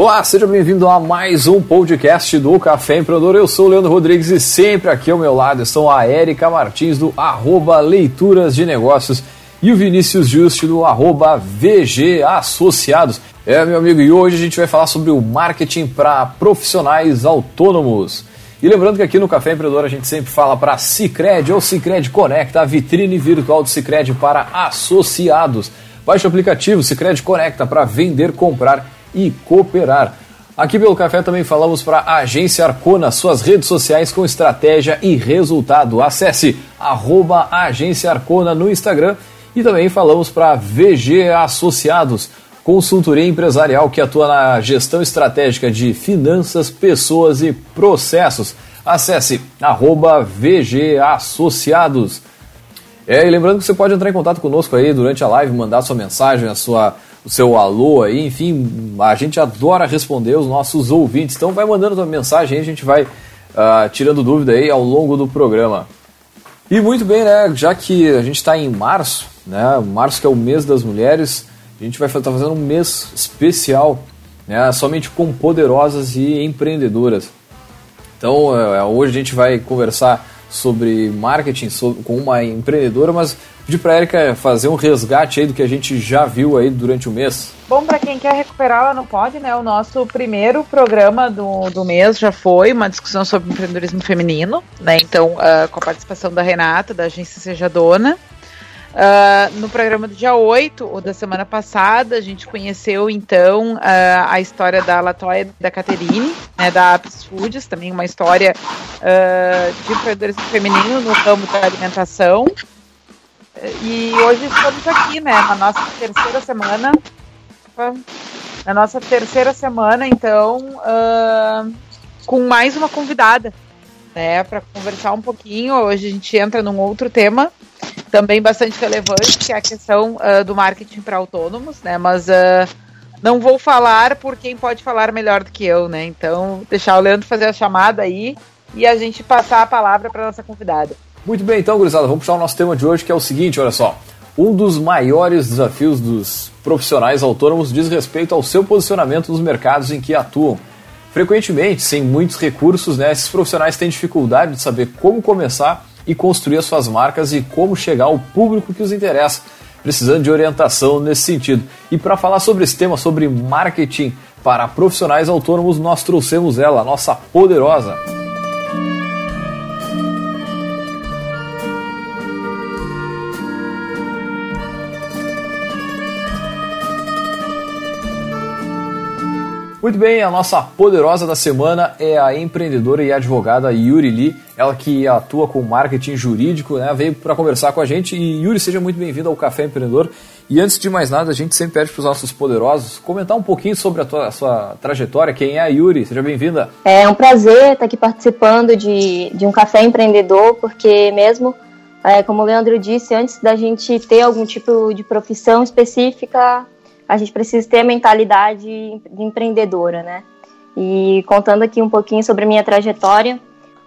Olá, seja bem-vindo a mais um podcast do Café Empreendedor. Eu sou o Leandro Rodrigues e sempre aqui ao meu lado estão a Érica Martins do arroba Leituras de Negócios e o Vinícius Juste do arroba VG Associados. É, meu amigo, e hoje a gente vai falar sobre o marketing para profissionais autônomos. E lembrando que aqui no Café Empreendedor a gente sempre fala para Cicred ou Cicred Conecta, a vitrine virtual do Cicred para associados. Baixe o aplicativo Cicred Conecta para vender, comprar e cooperar. Aqui pelo Café também falamos para a Agência Arcona, suas redes sociais com estratégia e resultado. Acesse arroba Agência Arcona no Instagram e também falamos para VG Associados, consultoria empresarial que atua na gestão estratégica de finanças, pessoas e processos. Acesse arroba VG Associados. É, e lembrando que você pode entrar em contato conosco aí durante a live, mandar sua mensagem, a sua o seu alô aí, enfim, a gente adora responder os nossos ouvintes. Então vai mandando sua mensagem aí, a gente vai uh, tirando dúvida aí ao longo do programa. E muito bem, né? Já que a gente está em março, né? Março que é o mês das mulheres, a gente vai estar tá fazendo um mês especial, né? Somente com poderosas e empreendedoras. Então uh, hoje a gente vai conversar sobre marketing sobre, com uma empreendedora, mas pedir para Erika fazer um resgate aí do que a gente já viu aí durante o mês. Bom, para quem quer recuperar, ela não pode, né? O nosso primeiro programa do, do mês já foi uma discussão sobre empreendedorismo feminino, né? Então, uh, com a participação da Renata, da agência Seja Dona. Uh, no programa do dia 8, ou da semana passada, a gente conheceu então uh, a história da Latoya e da Caterine, né, da Apis Foods, também uma história uh, de empreendedorismo feminino no ramo da alimentação. E hoje estamos aqui, né, na nossa terceira semana. Na nossa terceira semana, então, com mais uma convidada, né, para conversar um pouquinho. Hoje a gente entra num outro tema também bastante relevante, que é a questão uh, do marketing para autônomos, né? Mas uh, não vou falar por quem pode falar melhor do que eu, né? Então, deixar o Leandro fazer a chamada aí e a gente passar a palavra para nossa convidada. Muito bem, então, gurizada, vamos puxar o nosso tema de hoje, que é o seguinte, olha só. Um dos maiores desafios dos profissionais autônomos diz respeito ao seu posicionamento nos mercados em que atuam. Frequentemente, sem muitos recursos, né, esses profissionais têm dificuldade de saber como começar e construir as suas marcas e como chegar ao público que os interessa, precisando de orientação nesse sentido. E para falar sobre esse tema, sobre marketing para profissionais autônomos, nós trouxemos ela, a nossa poderosa Muito bem, a nossa poderosa da semana é a empreendedora e advogada Yuri Lee, ela que atua com marketing jurídico, né, veio para conversar com a gente. E Yuri, seja muito bem-vindo ao Café Empreendedor. E antes de mais nada, a gente sempre pede para os nossos poderosos comentar um pouquinho sobre a, tua, a sua trajetória. Quem é a Yuri? Seja bem-vinda. É um prazer estar aqui participando de, de um Café Empreendedor, porque mesmo, é, como o Leandro disse, antes da gente ter algum tipo de profissão específica, a gente precisa ter a mentalidade de empreendedora, né? E contando aqui um pouquinho sobre a minha trajetória,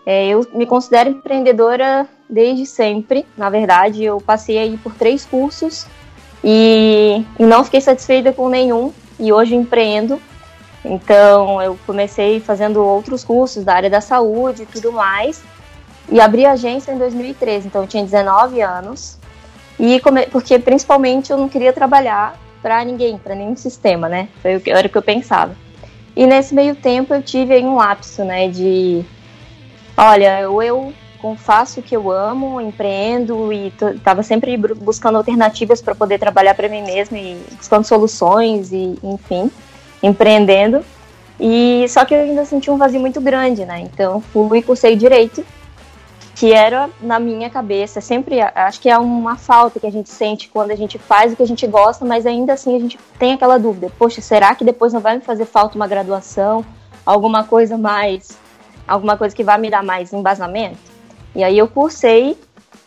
é, eu me considero empreendedora desde sempre. Na verdade, eu passei aí por três cursos e, e não fiquei satisfeita com nenhum. E hoje empreendo. Então, eu comecei fazendo outros cursos da área da saúde e tudo mais. E abri a agência em 2013, então eu tinha 19 anos. E porque principalmente eu não queria trabalhar para ninguém, para nenhum sistema, né? Foi o que era o que eu pensava. E nesse meio tempo eu tive aí um lapso, né, de olha, ou eu faço o que eu amo, empreendo e estava sempre buscando alternativas para poder trabalhar para mim mesma e buscando soluções e enfim, empreendendo. E só que eu ainda senti um vazio muito grande, né? Então fui e cursei direito que era na minha cabeça. Sempre acho que é uma falta que a gente sente quando a gente faz o que a gente gosta, mas ainda assim a gente tem aquela dúvida: poxa, será que depois não vai me fazer falta uma graduação, alguma coisa mais, alguma coisa que vai me dar mais embasamento? E aí eu cursei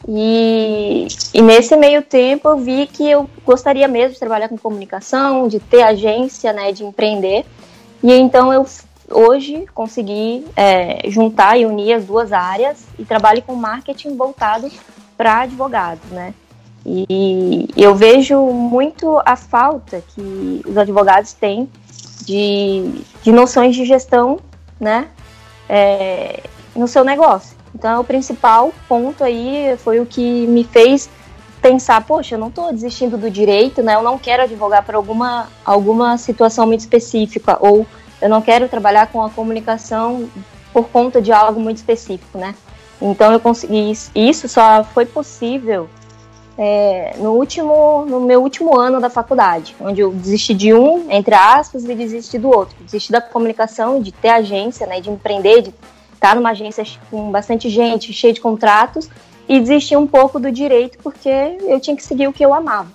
e, e nesse meio tempo eu vi que eu gostaria mesmo de trabalhar com comunicação, de ter agência, né, de empreender. E então eu hoje consegui é, juntar e unir as duas áreas e trabalho com marketing voltado para advogados, né? E eu vejo muito a falta que os advogados têm de, de noções de gestão, né, é, no seu negócio. Então, o principal ponto aí foi o que me fez pensar, poxa, eu não estou desistindo do direito, né? Eu não quero advogar por alguma, alguma situação muito específica ou eu não quero trabalhar com a comunicação por conta de algo muito específico, né? Então eu consegui isso, só foi possível é, no último no meu último ano da faculdade, onde eu desisti de um, entre aspas, e desisti do outro. Desisti da comunicação, de ter agência, né, de empreender, de estar numa agência com bastante gente, cheia de contratos, e desisti um pouco do direito porque eu tinha que seguir o que eu amava.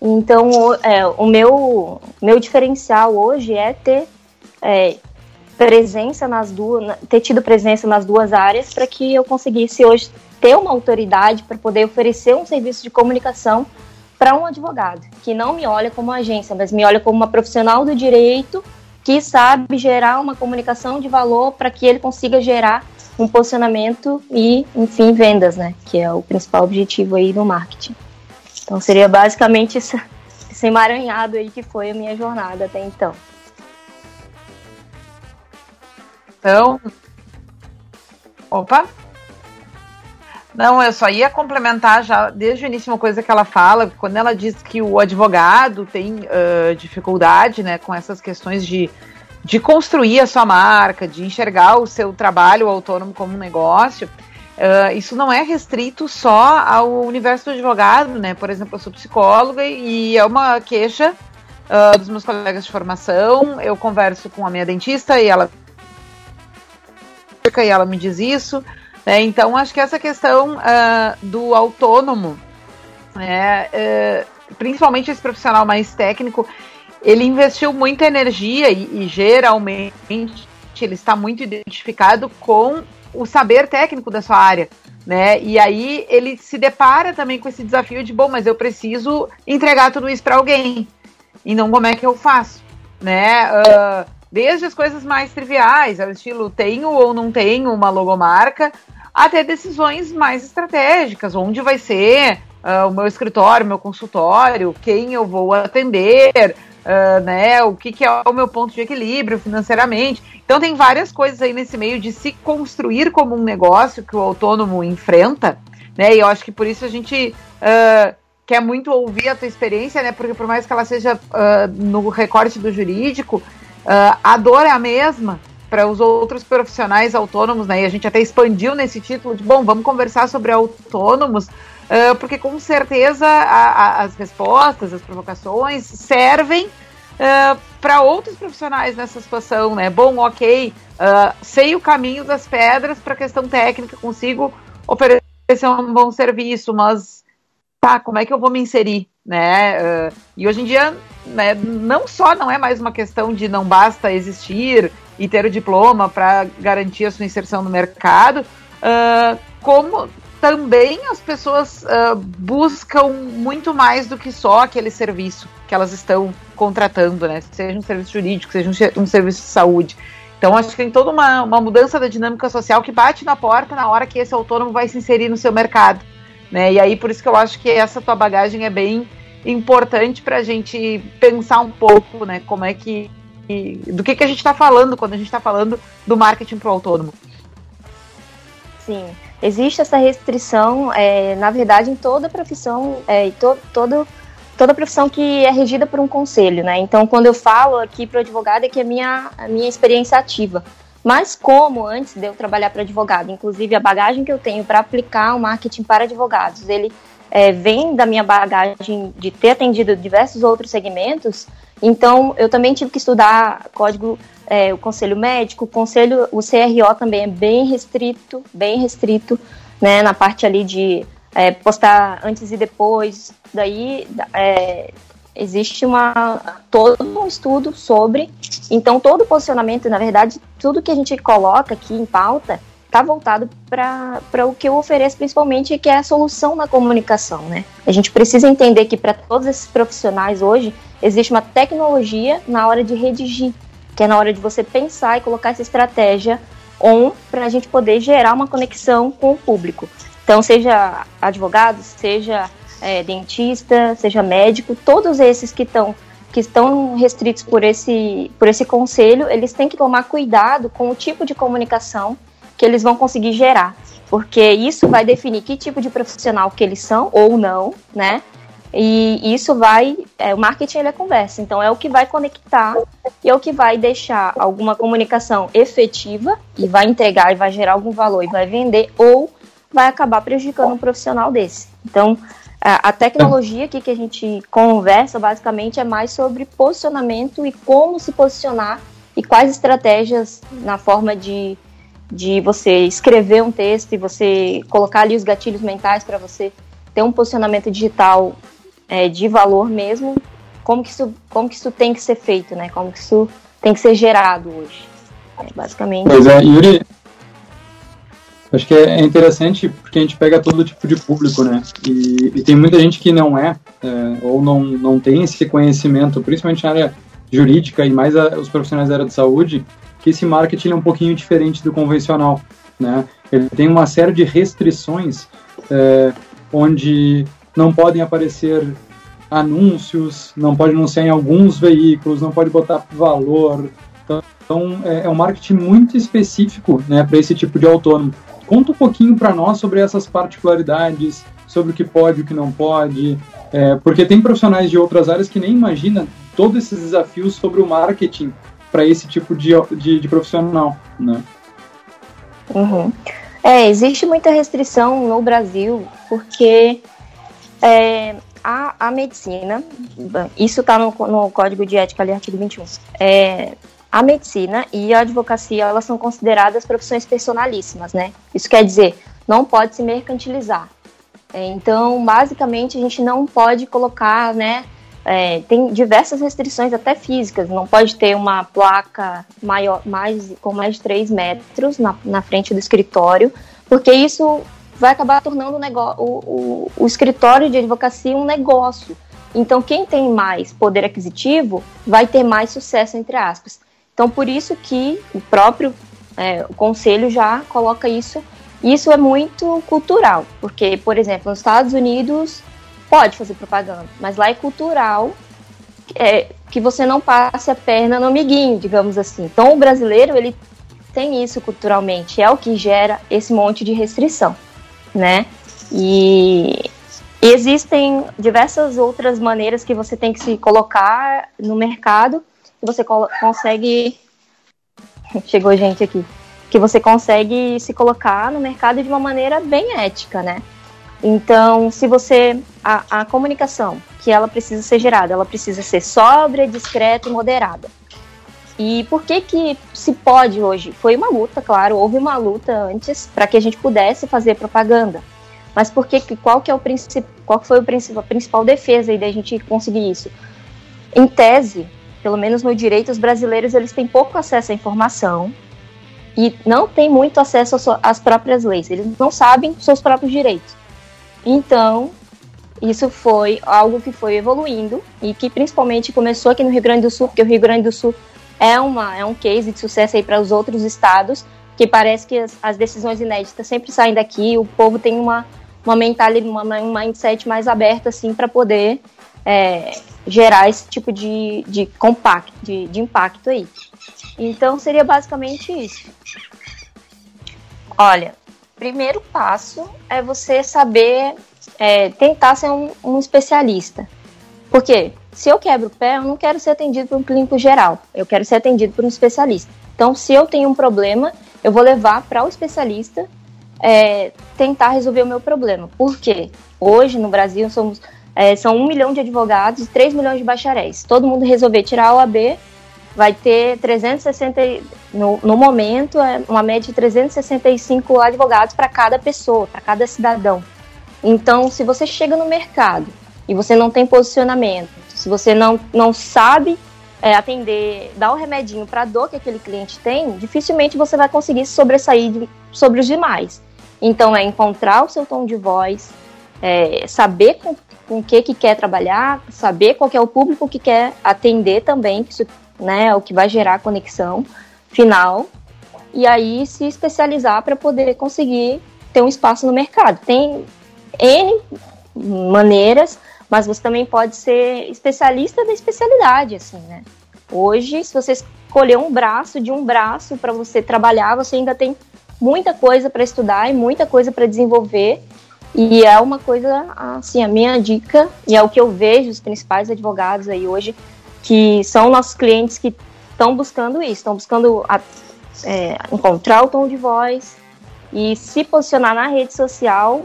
Então, é, o meu, meu diferencial hoje é ter é, presença nas duas, ter tido presença nas duas áreas para que eu conseguisse hoje ter uma autoridade para poder oferecer um serviço de comunicação para um advogado que não me olha como agência, mas me olha como uma profissional do direito que sabe gerar uma comunicação de valor para que ele consiga gerar um posicionamento e, enfim, vendas, né? Que é o principal objetivo aí do marketing. Então seria basicamente esse, esse emaranhado aí que foi a minha jornada até então. Então, opa, não, eu só ia complementar já desde o início uma coisa que ela fala, quando ela diz que o advogado tem uh, dificuldade né, com essas questões de, de construir a sua marca, de enxergar o seu trabalho autônomo como um negócio, uh, isso não é restrito só ao universo do advogado, né? Por exemplo, eu sou psicóloga e é uma queixa uh, dos meus colegas de formação, eu converso com a minha dentista e ela e ela me diz isso. Né? Então, acho que essa questão uh, do autônomo, né, uh, principalmente esse profissional mais técnico, ele investiu muita energia e, e geralmente ele está muito identificado com o saber técnico da sua área. Né? E aí ele se depara também com esse desafio de, bom, mas eu preciso entregar tudo isso para alguém. E não como é que eu faço, né? Uh, desde as coisas mais triviais, ao estilo tenho ou não tenho uma logomarca, até decisões mais estratégicas, onde vai ser uh, o meu escritório, meu consultório, quem eu vou atender, uh, né, o que, que, é o meu ponto de equilíbrio financeiramente. Então tem várias coisas aí nesse meio de se construir como um negócio que o autônomo enfrenta, né, e eu acho que por isso a gente uh, quer muito ouvir a tua experiência, né, porque por mais que ela seja no recorte do jurídico, a dor é a mesma, para os outros profissionais autônomos, né? E a gente até expandiu nesse título de, bom, vamos conversar sobre autônomos, uh, porque com certeza a, a, as respostas, as provocações servem uh, para outros profissionais nessa situação, né? Bom, ok, uh, sei o caminho das pedras para a questão técnica, consigo oferecer um bom serviço, mas tá, como é que eu vou me inserir, né? e hoje em dia, né, não só não é mais uma questão de não basta existir e ter o diploma para garantir a sua inserção no mercado, uh, como também as pessoas uh, buscam muito mais do que só aquele serviço que elas estão contratando, né? Seja um serviço jurídico, seja um, um serviço de saúde. Então, acho que tem toda uma, uma mudança da dinâmica social que bate na porta na hora que esse autônomo vai se inserir no seu mercado. Né? E aí, por isso que eu acho que essa tua bagagem é bem importante para a gente pensar um pouco, né? Como é que do que, que a gente está falando quando a gente está falando do marketing para o autônomo. Sim, existe essa restrição, é, na verdade, em toda profissão, é, to, todo, toda profissão que é regida por um conselho, né? Então, quando eu falo aqui para o advogado, é que é a minha, a minha experiência ativa. Mas como antes de eu trabalhar para advogado, inclusive a bagagem que eu tenho para aplicar o marketing para advogados, ele é, vem da minha bagagem de ter atendido diversos outros segmentos, então, eu também tive que estudar código, é, o conselho médico, o conselho, o CRO também é bem restrito, bem restrito, né, na parte ali de é, postar antes e depois. Daí é, existe uma todo um estudo sobre. Então, todo posicionamento, na verdade, tudo que a gente coloca aqui em pauta está voltado para o que eu ofereço, principalmente, que é a solução na comunicação, né? A gente precisa entender que para todos esses profissionais hoje existe uma tecnologia na hora de redigir, que é na hora de você pensar e colocar essa estratégia on para a gente poder gerar uma conexão com o público. Então, seja advogado, seja é, dentista, seja médico, todos esses que estão que estão restritos por esse, por esse conselho, eles têm que tomar cuidado com o tipo de comunicação que eles vão conseguir gerar, porque isso vai definir que tipo de profissional que eles são ou não, né? E isso vai, é, o marketing ele é conversa, então é o que vai conectar e é o que vai deixar alguma comunicação efetiva e vai entregar e vai gerar algum valor e vai vender ou vai acabar prejudicando um profissional desse. Então, a tecnologia aqui que a gente conversa basicamente é mais sobre posicionamento e como se posicionar e quais estratégias na forma de, de você escrever um texto e você colocar ali os gatilhos mentais para você ter um posicionamento digital é, de valor mesmo, como que, isso, como que isso tem que ser feito, né? Como que isso tem que ser gerado hoje. É, basicamente. Pois é, Yuri, Acho que é interessante porque a gente pega todo tipo de público, né? E, e tem muita gente que não é, é, ou não, não tem esse conhecimento, principalmente na área jurídica e mais a, os profissionais da área de saúde, que esse marketing é um pouquinho diferente do convencional, né? Ele tem uma série de restrições é, onde não podem aparecer anúncios, não pode anunciar em alguns veículos, não pode botar valor. Então, é, é um marketing muito específico né, para esse tipo de autônomo. Conta um pouquinho para nós sobre essas particularidades, sobre o que pode o que não pode, é, porque tem profissionais de outras áreas que nem imaginam todos esses desafios sobre o marketing para esse tipo de, de, de profissional, né? Uhum. É, existe muita restrição no Brasil, porque é, a, a medicina, isso está no, no Código de Ética, ali, artigo 21, é, a medicina e a advocacia elas são consideradas profissões personalíssimas, né? Isso quer dizer, não pode se mercantilizar. É, então, basicamente, a gente não pode colocar, né? É, tem diversas restrições, até físicas. Não pode ter uma placa maior, mais, com mais de 3 metros na, na frente do escritório, porque isso vai acabar tornando o, negócio, o, o, o escritório de advocacia um negócio. Então, quem tem mais poder aquisitivo vai ter mais sucesso, entre aspas. Então, por isso que o próprio é, o conselho já coloca isso. Isso é muito cultural, porque, por exemplo, nos Estados Unidos pode fazer propaganda, mas lá é cultural é, que você não passe a perna no amiguinho, digamos assim. Então, o brasileiro ele tem isso culturalmente, é o que gera esse monte de restrição, né? E existem diversas outras maneiras que você tem que se colocar no mercado que você consegue. Chegou gente aqui. Que você consegue se colocar no mercado de uma maneira bem ética, né? Então, se você. A, a comunicação que ela precisa ser gerada, ela precisa ser sóbria, discreta e moderada. E por que que se pode hoje? Foi uma luta, claro, houve uma luta antes para que a gente pudesse fazer propaganda. Mas por que qual que é o qual foi o principal, a principal defesa aí da gente conseguir isso? Em tese, pelo menos no direito, os brasileiros eles têm pouco acesso à informação e não têm muito acesso às próprias leis. Eles não sabem seus próprios direitos. Então, isso foi algo que foi evoluindo e que principalmente começou aqui no Rio Grande do Sul, porque o Rio Grande do Sul é, uma, é um case de sucesso aí para os outros estados, que parece que as, as, decisões inéditas sempre saem daqui, o povo tem uma, uma mentalidade, uma, um mindset mais aberto assim para poder é, gerar esse tipo de, de, de, de impacto aí. Então seria basicamente isso. Olha, primeiro passo é você saber é, tentar ser um, um, especialista. Porque se eu quebro o pé, eu não quero ser atendido por um clínico geral, eu quero ser atendido por um especialista. Então, se eu tenho um problema, eu vou levar para o especialista é, tentar resolver o meu problema. Por quê? Hoje no Brasil somos é, são um milhão de advogados e 3 milhões de bacharéis. Todo mundo resolver tirar a OAB, vai ter 360, no, no momento, é uma média de 365 advogados para cada pessoa, para cada cidadão. Então, se você chega no mercado e você não tem posicionamento, se você não, não sabe é, atender, dar o remedinho para a dor que aquele cliente tem, dificilmente você vai conseguir sobressair de, sobre os demais. Então, é encontrar o seu tom de voz, é, saber com, com o que, que quer trabalhar, saber qual é o público que quer atender também, que isso né, é o que vai gerar conexão final, e aí se especializar para poder conseguir ter um espaço no mercado. Tem N maneiras, mas você também pode ser especialista da especialidade, assim, né? Hoje, se você escolher um braço de um braço para você trabalhar, você ainda tem muita coisa para estudar e muita coisa para desenvolver. E é uma coisa, assim, a minha dica, e é o que eu vejo os principais advogados aí hoje, que são nossos clientes que estão buscando isso, estão buscando a, é, encontrar o tom de voz e se posicionar na rede social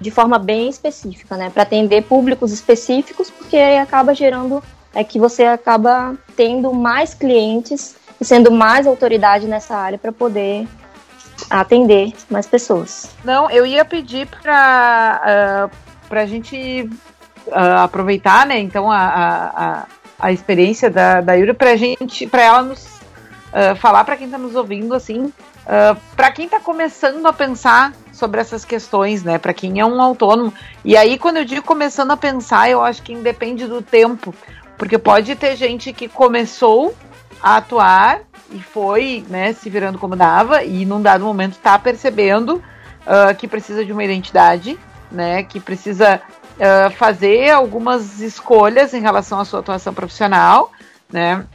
de forma bem específica, né, para atender públicos específicos, porque acaba gerando é que você acaba tendo mais clientes e sendo mais autoridade nessa área para poder atender mais pessoas. Não, eu ia pedir para uh, para a gente uh, aproveitar, né? Então a, a experiência da, da Yuri para gente, para ela nos uh, falar para quem está nos ouvindo assim, uh, para quem está começando a pensar sobre essas questões, né? Para quem é um autônomo. E aí quando eu digo começando a pensar, eu acho que independe do tempo, porque pode ter gente que começou a atuar e foi, né, se virando como dava e num dado momento está percebendo uh, que precisa de uma identidade, né, que precisa uh, fazer algumas escolhas em relação à sua atuação profissional, né,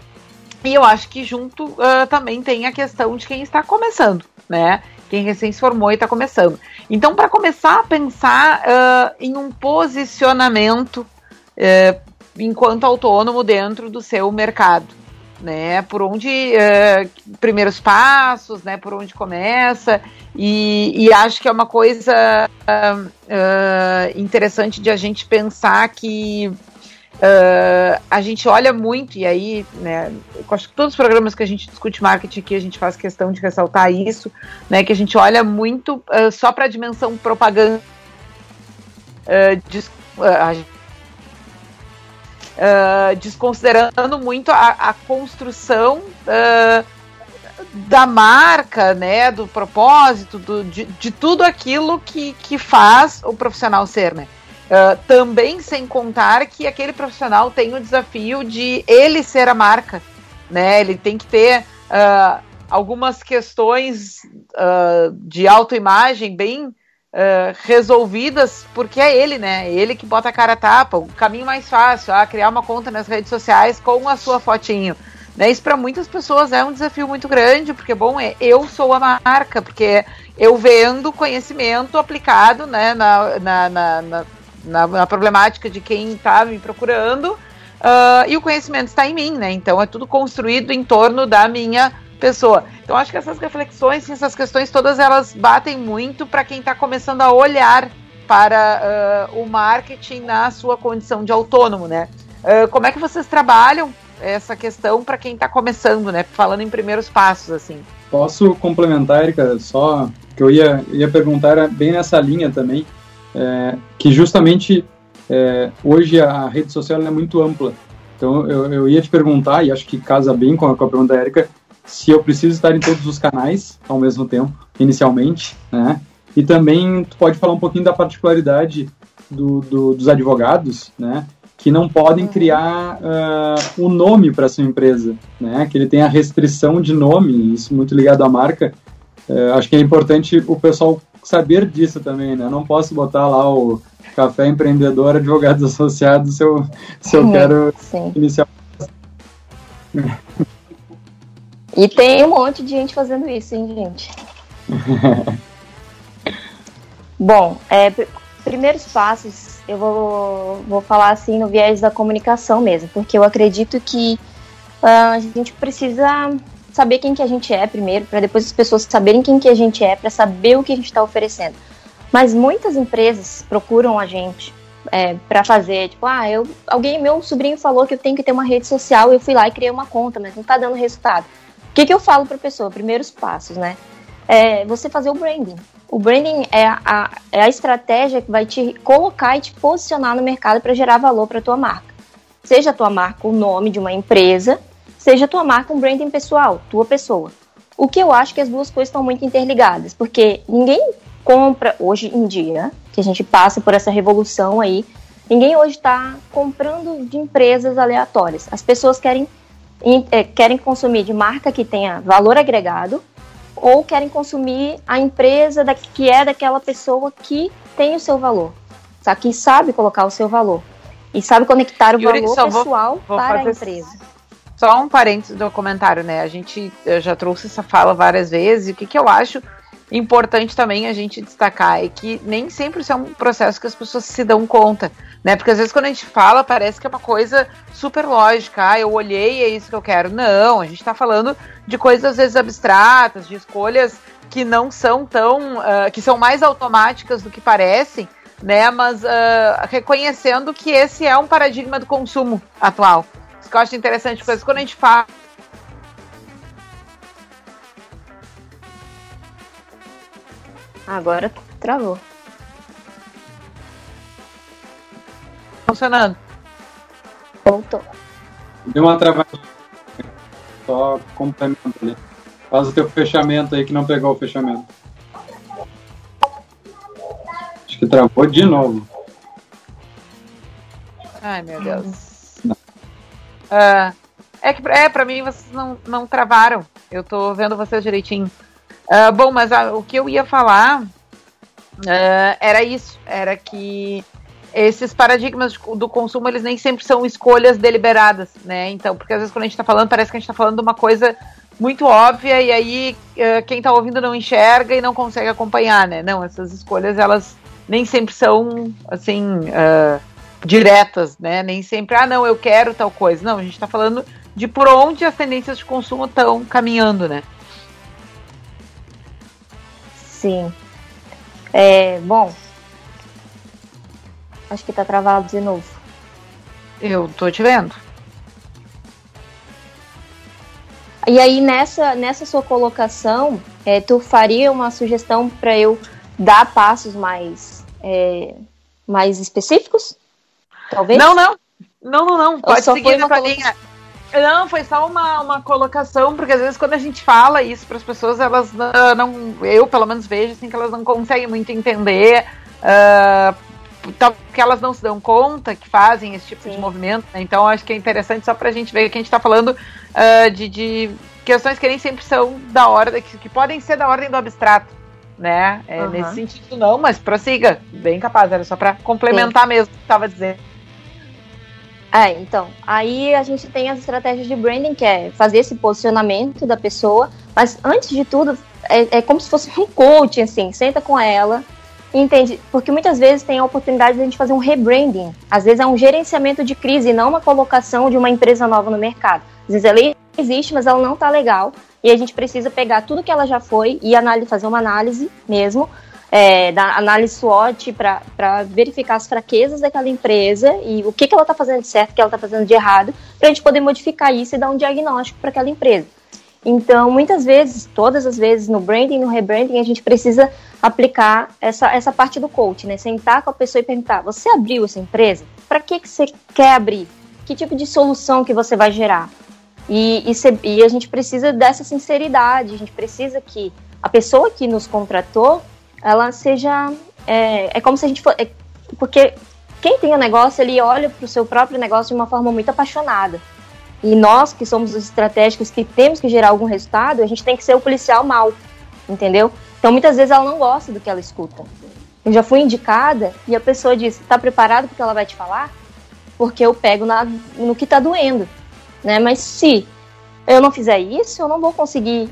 e eu acho que junto uh, também tem a questão de quem está começando, né, quem recém se formou e está começando. Então, para começar a pensar em um posicionamento enquanto autônomo dentro do seu mercado, né? Por onde uh, primeiros passos, né? Por onde começa e, e acho que é uma coisa uh, uh, interessante de a gente pensar que a gente olha muito e aí, né? Eu acho que todos os programas que a gente discute marketing aqui a gente faz questão de ressaltar isso, né? Que a gente olha muito só para a dimensão propaganda. Gente uh, desconsiderando muito a, a construção uh, da marca, né, do propósito, do, de, de, tudo aquilo que, que faz o profissional ser, né? Uh, também sem contar que aquele profissional tem o desafio de ele ser a marca, né? Ele tem que ter algumas questões de autoimagem bem uh, resolvidas, porque é ele, né? Ele que bota a cara a tapa. O caminho mais fácil, a criar uma conta nas redes sociais com a sua fotinho. Né? Isso para muitas pessoas é um desafio muito grande, porque, bom, é, eu sou a marca, porque eu vendo conhecimento aplicado né, na, na, na, na, na problemática de quem está me procurando. Uh, e o conhecimento está em mim, né? Então é tudo construído em torno da minha pessoa. Então acho que essas reflexões, essas questões todas elas batem muito para quem está começando a olhar para uh, o marketing na sua condição de autônomo, né? Uh, como é que vocês trabalham essa questão para quem está começando, né? Falando em primeiros passos, assim. Posso complementar, Erika, só que eu ia, ia perguntar bem nessa linha também, é, que justamente é, hoje a rede social é muito ampla. Então eu, eu ia te perguntar, e acho que casa bem com a, com a pergunta da Erika, se eu preciso estar em todos os canais ao mesmo tempo, inicialmente, né? E também tu pode falar um pouquinho da particularidade do, do, dos advogados, né? Que não podem uhum. criar uh, um nome para sua empresa, né? Que ele tem a restrição de nome, isso muito ligado à marca. Uh, acho que é importante o pessoal saber disso também, né? não posso botar lá o Café Empreendedor Advogados Associados se eu, se eu quero sim. iniciar. E tem um monte de gente fazendo isso, hein, gente? Bom, é, primeiros passos eu vou, vou falar assim no viés da comunicação mesmo, porque eu acredito que uh, a gente precisa saber quem que a gente é primeiro, para depois as pessoas saberem quem que a gente é, para saber o que a gente está oferecendo. Mas muitas empresas procuram a gente é, para fazer, tipo, ah, eu, alguém, meu sobrinho falou que eu tenho que ter uma rede social, eu fui lá e criei uma conta, mas não está dando resultado. O que, que eu falo para a pessoa? Primeiros passos, né? É você fazer o branding. O branding é a, é a estratégia que vai te colocar e te posicionar no mercado para gerar valor para a tua marca. Seja a tua marca o nome de uma empresa, seja a tua marca um branding pessoal, tua pessoa. O que eu acho que as duas coisas estão muito interligadas, porque ninguém compra hoje em dia, que a gente passa por essa revolução aí, ninguém hoje está comprando de empresas aleatórias. As pessoas querem querem consumir de marca que tenha valor agregado ou querem consumir a empresa da, que é daquela pessoa que tem o seu valor, tá? que sabe colocar o seu valor. e sabe conectar o Yuri, valor pessoal vou, vou para a empresa. Só um parênteses do comentário, né? A gente já trouxe essa fala várias vezes, e o que, que eu acho importante também a gente destacar é que nem sempre isso é um processo que as pessoas se dão conta, né? Porque às vezes quando a gente fala, parece que é uma coisa super lógica, ah, eu olhei, é isso que eu quero. Não, a gente está falando de coisas às vezes abstratas, de escolhas que não são tão, uh, que são mais automáticas do que parecem, né? Mas uh, reconhecendo que esse é um paradigma do consumo atual. Isso que eu acho interessante, porque quando a gente fala Agora travou. Funcionando. Voltou. Deu uma travadinha. Só complemento ali. Faz o teu fechamento aí que não pegou o fechamento. Acho que travou de novo. Ai, meu Deus. Uh, é que é, pra mim vocês não, não travaram. Eu tô vendo vocês direitinho. Uh, bom, mas a, o que eu ia falar uh, era isso, era que esses paradigmas do consumo, eles nem sempre são escolhas deliberadas, né? Então, porque às vezes quando a gente está falando, parece que a gente está falando de uma coisa muito óbvia e aí quem está ouvindo não enxerga e não consegue acompanhar, né? Não, essas escolhas, elas nem sempre são, assim, diretas, né? Nem sempre, ah, não, eu quero tal coisa. Não, a gente está falando de por onde as tendências de consumo estão caminhando, né? Sim. É, bom. Acho que tá travado de novo. Eu tô te vendo. E aí, nessa, nessa sua colocação, é, tu faria uma sugestão para eu dar passos mais, é, mais específicos? Talvez? Não, não. Não, não, não. Pode seguir na tua linha. Não, foi só uma, uma colocação, porque às vezes quando a gente fala isso para as pessoas, elas não, não, Eu, pelo menos, vejo assim, que elas não conseguem muito entender. Uh, porque elas não se dão conta que fazem esse tipo Sim. de movimento. Né? Então, acho que é interessante só para a gente ver que a gente está falando uh, de, de, questões que nem sempre são da ordem, que, que podem ser da ordem do abstrato. Né? É, uhum. Nesse sentido, não, mas prossiga. Bem capaz, era só para complementar Sim. mesmo o que estava dizendo. É, então, aí a gente tem as estratégias de branding, que é fazer esse posicionamento da pessoa, mas antes de tudo, é, é como se fosse um coaching, assim, senta com ela, entende, porque muitas vezes tem a oportunidade de a gente fazer um rebranding, às vezes é um gerenciamento de crise, não uma colocação de uma empresa nova no mercado. Às vezes ela existe, mas ela não tá legal, e a gente precisa pegar tudo que ela já foi e fazer uma análise mesmo, é, da análise SWOT para verificar as fraquezas daquela empresa e o que, que ela está fazendo de certo, o que ela está fazendo de errado, para a gente poder modificar isso e dar um diagnóstico para aquela empresa. Então, muitas vezes, todas as vezes, no branding, no rebranding, a gente precisa aplicar essa, essa parte do coach, né? Sentar com a pessoa e perguntar: você abriu essa empresa? Para que, que você quer abrir? Que tipo de solução que você vai gerar? E, e, se, e a gente precisa dessa sinceridade, a gente precisa que a pessoa que nos contratou ela seja. É, é como se a gente fosse. É, porque quem tem o um negócio, ele olha para o seu próprio negócio de uma forma muito apaixonada. E nós, que somos os estratégicos, que temos que gerar algum resultado, a gente tem que ser o policial mal, entendeu? Então, muitas vezes ela não gosta do que ela escuta. Eu já fui indicada e a pessoa disse: está preparado porque ela vai te falar? Porque eu pego na, no que está doendo. Né? Mas se eu não fizer isso, eu não vou conseguir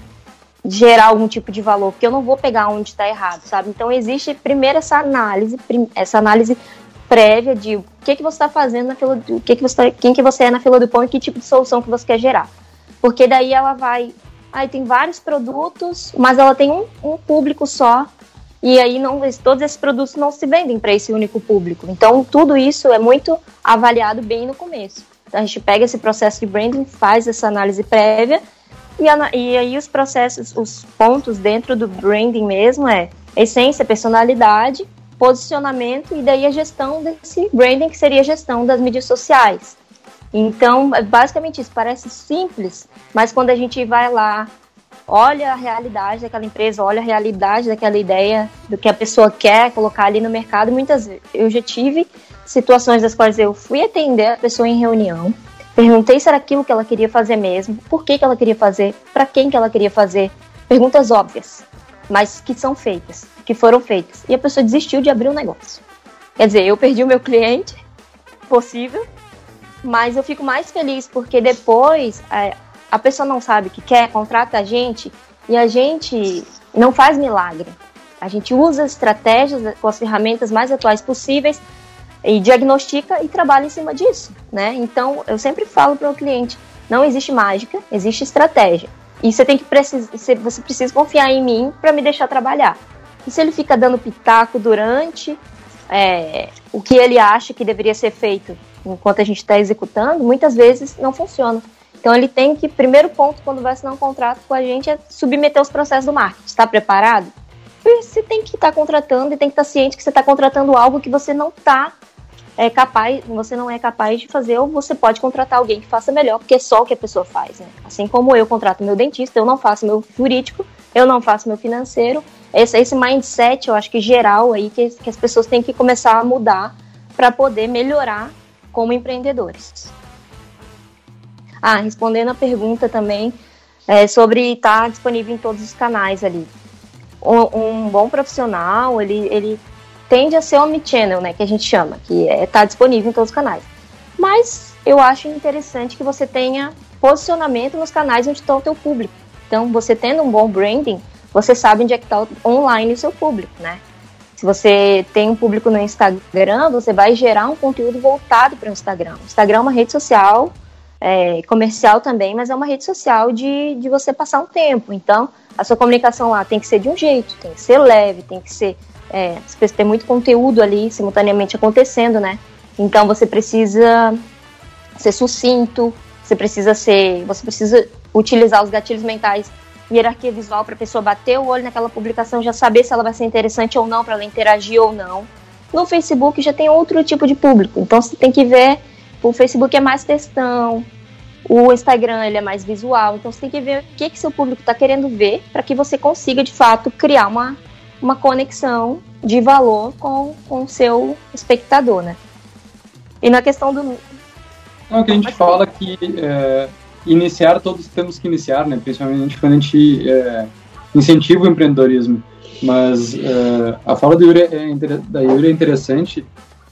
gerar algum tipo de valor, porque eu não vou pegar onde está errado, sabe? Então existe primeiro essa análise, essa análise prévia de o que que você está fazendo na fila, do, o que que você tá, quem que você é na fila do pão e que tipo de solução que você quer gerar, porque daí ela vai, aí tem vários produtos, mas ela tem um, um público só e aí não todos esses produtos não se vendem para esse único público. Então tudo isso é muito avaliado bem no começo. Então, a gente pega esse processo de branding, faz essa análise prévia e, a, e aí os processos, os pontos dentro do branding mesmo é essência, personalidade, posicionamento e daí a gestão desse branding que seria a gestão das mídias sociais. Então, é basicamente isso, parece simples, mas quando a gente vai lá, olha a realidade daquela empresa, olha a realidade daquela ideia, do que a pessoa quer colocar ali no mercado, muitas vezes eu já tive situações das quais eu fui atender a pessoa em reunião, Perguntei se era aquilo que ela queria fazer mesmo, por que, que ela queria fazer, para quem que ela queria fazer. Perguntas óbvias, mas que são feitas, que foram feitas. E a pessoa desistiu de abrir o um negócio. Quer dizer, eu perdi o meu cliente possível, mas eu fico mais feliz porque depois é, a pessoa não sabe o que quer, contrata a gente e a gente não faz milagre. A gente usa estratégias com as ferramentas mais atuais possíveis e diagnostica e trabalha em cima disso, né? Então, eu sempre falo para o cliente, não existe mágica, existe estratégia. E você tem que precisar, você precisa confiar em mim para me deixar trabalhar. E se ele fica dando pitaco durante é, o que ele acha que deveria ser feito enquanto a gente está executando, muitas vezes não funciona. Então ele tem que, primeiro ponto, quando vai assinar um contrato com a gente, é submeter os processos do marketing. Está preparado? Você tem que estar tá contratando e tem que estar tá ciente que você está contratando algo que você não está é capaz, você não é capaz de fazer, ou você pode contratar alguém que faça melhor, porque é só o que a pessoa faz. Né? Assim como eu contrato meu dentista, eu não faço meu jurídico, eu não faço meu financeiro. Esse, esse mindset, eu acho que geral aí, que, que as pessoas têm que começar a mudar para poder melhorar como empreendedores. Ah, respondendo a pergunta também é, sobre estar tá disponível em todos os canais ali. Um, um bom profissional, ele, ele tende a ser omnichannel, né, que a gente chama, que está é, tá disponível em todos os canais. Mas eu acho interessante que você tenha posicionamento nos canais onde está o teu público. Então, você tendo um bom branding, você sabe onde é que está online o seu público, né? Se você tem um público no Instagram, você vai gerar um conteúdo voltado para o Instagram. O Instagram é uma rede social, é, comercial também, mas é uma rede social de, de você passar um tempo. Então, a sua comunicação lá tem que ser de um jeito, tem que ser leve, tem que ser é, tem muito conteúdo ali simultaneamente acontecendo, né? Então você precisa ser sucinto, você precisa ser, você precisa utilizar os gatilhos mentais, hierarquia visual para a pessoa bater o olho naquela publicação, já saber se ela vai ser interessante ou não, para ela interagir ou não. No Facebook já tem outro tipo de público, então você tem que ver, o Facebook é mais textão, o Instagram ele é mais visual, então você tem que ver o que que seu público está querendo ver para que você consiga de fato criar uma uma conexão de valor com, o seu espectador, né? E na questão do... Não, que a gente fala que é, iniciar, todos temos que iniciar, né? Principalmente quando a gente é, incentiva o empreendedorismo. Mas é, a fala da Yuri, é, da Yuri é interessante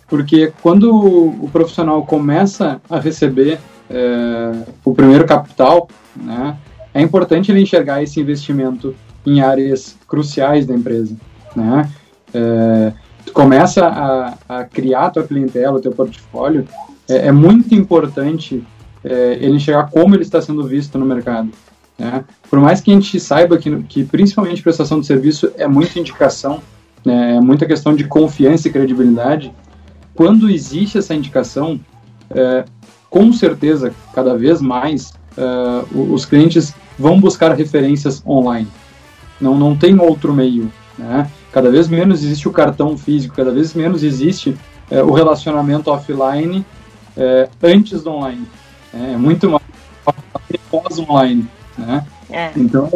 porque quando o profissional começa a receber é, o primeiro capital, né, é importante ele enxergar esse investimento em áreas cruciais da empresa, né? É, tu começa a, a criar tua clientela, o teu portfólio, é, é muito importante é, ele enxergar como ele está sendo visto no mercado. Né? Por mais que a gente saiba que, que principalmente prestação de serviço é muita indicação, né? é muita questão de confiança e credibilidade, quando existe essa indicação, é, com certeza, cada vez mais, é, os clientes vão buscar referências online. Não, não tem outro meio. Né? Cada vez menos existe o cartão físico, cada vez menos existe é, o relacionamento offline é, antes do online. Né? É muito mais pós-online. Né? É. Então,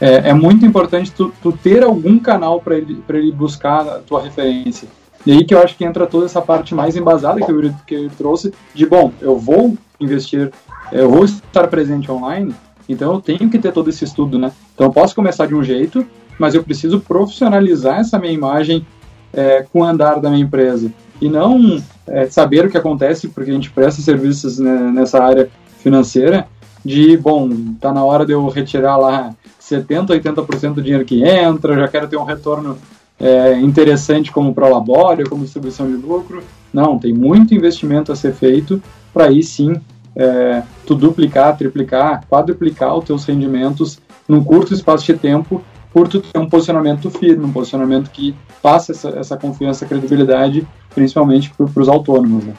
é, é, muito importante tu, tu ter algum canal para ele, ele buscar a tua referência. E aí que eu acho que entra toda essa parte mais embasada que eu, que eu trouxe, de, bom, eu vou investir, eu vou estar presente online, então eu tenho que ter todo esse estudo, né? Então eu posso começar de um jeito, mas eu preciso profissionalizar essa minha imagem é, com o andar da minha empresa. E não é, saber o que acontece, porque a gente presta serviços né, nessa área financeira, de, bom, tá na hora de eu retirar lá 70%, 80% do dinheiro que entra, já quero ter um retorno é, interessante como prolabório, como distribuição de lucro. Não, tem muito investimento a ser feito para aí sim é, tu duplicar, triplicar, quadruplicar os teus rendimentos num curto espaço de tempo por tu ter um posicionamento firme, um posicionamento que passa essa, essa confiança, credibilidade, principalmente para os autônomos. Né?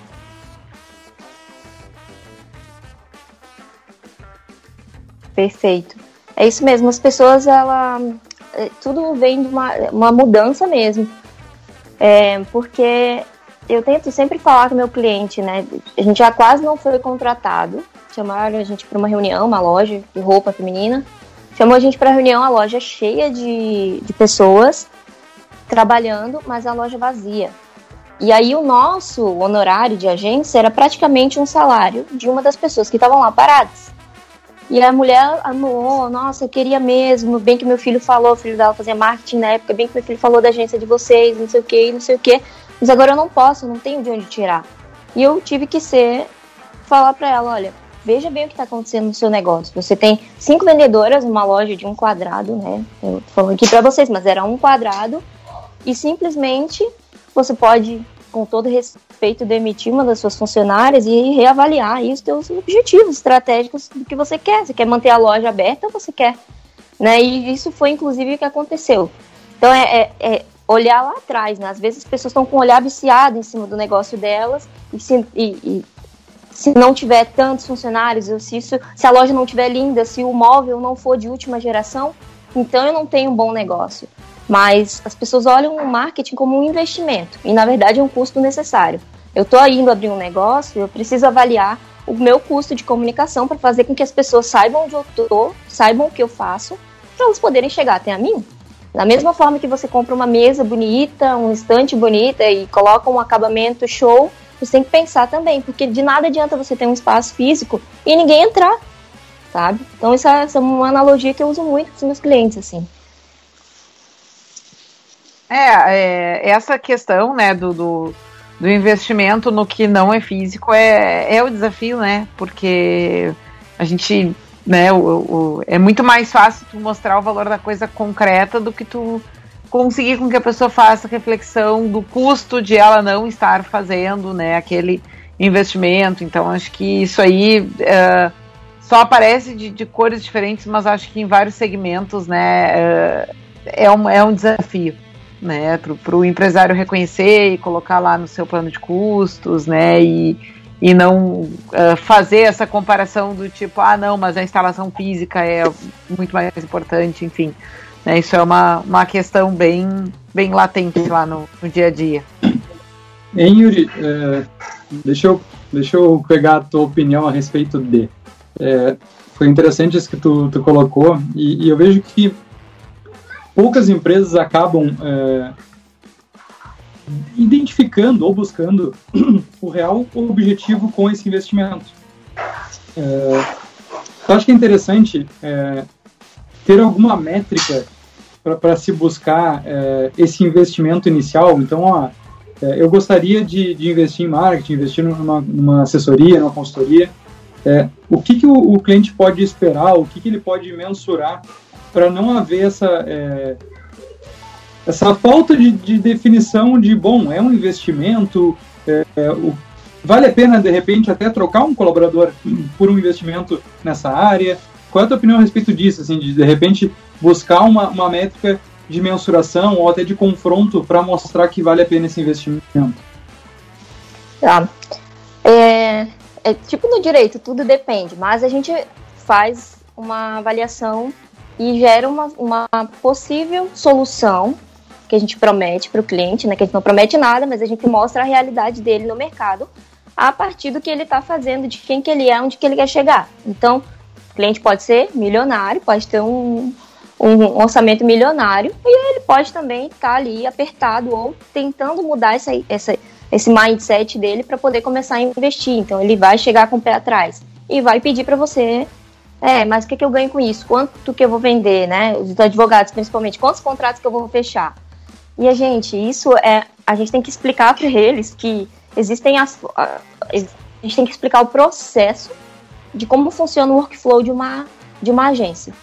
Perfeito. É isso mesmo, as pessoas, ela, é, tudo vem de uma, uma mudança mesmo. É, porque eu tento sempre falar com meu cliente, né? A gente já quase não foi contratado. Chamaram a gente para uma reunião, uma loja de roupa feminina. Chamou a gente para reunião, a loja cheia de, de pessoas trabalhando, mas a loja vazia. E aí o nosso honorário de agência era praticamente um salário de uma das pessoas que estavam lá paradas. E a mulher amou, nossa, eu queria mesmo, bem que meu filho falou, o filho dela fazia marketing na época, bem que meu filho falou da agência de vocês, não sei o que, não sei o que mas agora eu não posso, não tenho de onde tirar. E eu tive que ser falar para ela, olha, veja bem o que está acontecendo no seu negócio. Você tem cinco vendedoras, uma loja de um quadrado, né? Eu tô falando aqui para vocês, mas era um quadrado e simplesmente você pode, com todo respeito, demitir uma das suas funcionárias e reavaliar aí os seus objetivos estratégicos do que você quer. Você quer manter a loja aberta ou você quer? Né? E isso foi inclusive o que aconteceu. Então é, é, é olhar lá atrás, né? Às vezes as pessoas estão com o olhar viciado em cima do negócio delas e se, e, e se não tiver tantos funcionários, ou se, isso, se a loja não tiver linda, se o móvel não for de última geração, então eu não tenho um bom negócio. Mas as pessoas olham o marketing como um investimento e na verdade é um custo necessário. Eu estou indo abrir um negócio, eu preciso avaliar o meu custo de comunicação para fazer com que as pessoas saibam onde eu estou, saibam o que eu faço, para elas poderem chegar até a mim. Da mesma forma que você compra uma mesa bonita, um estante bonita e coloca um acabamento show, você tem que pensar também, porque de nada adianta você ter um espaço físico e ninguém entrar, sabe? Então essa, essa é uma analogia que eu uso muito com os meus clientes, assim. É, é essa questão, né, do, do, do, investimento no que não é físico é, é o desafio, né? Porque a gente né? O, o, é muito mais fácil tu mostrar o valor da coisa concreta do que tu conseguir com que a pessoa faça reflexão do custo de ela não estar fazendo, né? Aquele investimento. Então acho que isso aí uh, só aparece de, de, cores diferentes, mas acho que em vários segmentos, né? Uh, é, um, é um desafio. Né, para o empresário reconhecer e colocar lá no seu plano de custos, né, e, e não uh, fazer essa comparação do tipo, ah, não, mas a instalação física é muito mais importante, enfim. Né, isso é uma, uma questão bem, bem latente lá no, no dia a dia. Hein, Yuri, é, deixa, eu, deixa eu pegar a tua opinião a respeito de. É, foi interessante isso que tu, tu colocou, e, e, eu vejo que poucas empresas acabam é, identificando ou buscando o real objetivo com esse investimento. É, eu acho que é interessante é, ter alguma métrica para se buscar é, esse investimento inicial. Então, ó, é, eu gostaria de, de, investir em marketing, investir numa, numa assessoria, numa consultoria. É, o que, que o, o, cliente pode esperar, o que, que ele pode mensurar para não haver essa é, essa falta de, de, definição de, bom, é um investimento, é, é, o, vale a pena, de repente, até trocar um colaborador por um investimento nessa área? Qual é a tua opinião a respeito disso, assim, de, de repente, buscar uma, uma métrica de mensuração ou até de confronto para mostrar que vale a pena esse investimento? Tá. É, é, tipo no direito, tudo depende, mas a gente faz uma avaliação e gera uma, uma possível solução que a gente promete para o cliente, né? Que a gente não promete nada, mas a gente mostra a realidade dele no mercado a partir do que ele está fazendo, de quem que ele é, onde que ele quer chegar. Então, o cliente pode ser milionário, pode ter um, um orçamento milionário e ele pode também estar tá ali apertado ou tentando mudar essa, essa, esse mindset dele para poder começar a investir. Então, ele vai chegar com o pé atrás e vai pedir para você é, mas o que, que eu ganho com isso? Quanto que eu vou vender, né? Os advogados, principalmente, quantos contratos que eu vou fechar? E a gente, isso é. A gente tem que explicar para eles que existem as. A, gente tem que explicar o processo de como funciona o workflow de uma, de uma agência.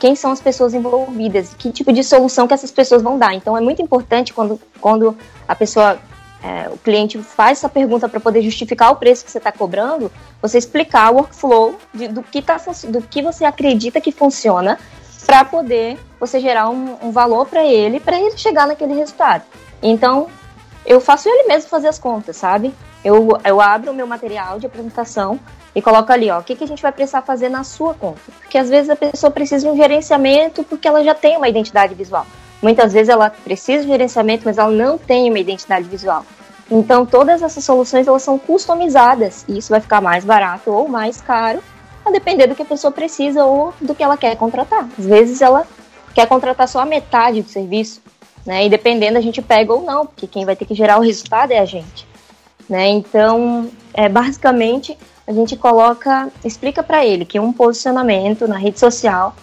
Quem são as pessoas envolvidas, que tipo de solução que essas pessoas vão dar. Então é muito importante quando, quando a pessoa, é, o cliente faz essa pergunta para poder justificar o preço que você está cobrando, você explicar o workflow de, do, que tá, do que você acredita que funciona para poder você gerar um, um valor para ele, para ele chegar naquele resultado. Então, eu faço ele mesmo fazer as contas, sabe? Eu, eu abro o meu material de apresentação e coloco ali, ó, o que, que a gente vai precisar fazer na sua conta. Porque às vezes a pessoa precisa de um gerenciamento porque ela já tem uma identidade visual. Muitas vezes ela precisa de gerenciamento, mas ela não tem uma identidade visual. Então todas essas soluções elas são customizadas e isso vai ficar mais barato ou mais caro a depender do que a pessoa precisa ou do que ela quer contratar. Às vezes ela quer contratar só a metade do serviço, né? E dependendo a gente pega ou não, porque quem vai ter que gerar o resultado é a gente, né? Então, é, basicamente a gente coloca, explica para ele que um posicionamento na rede social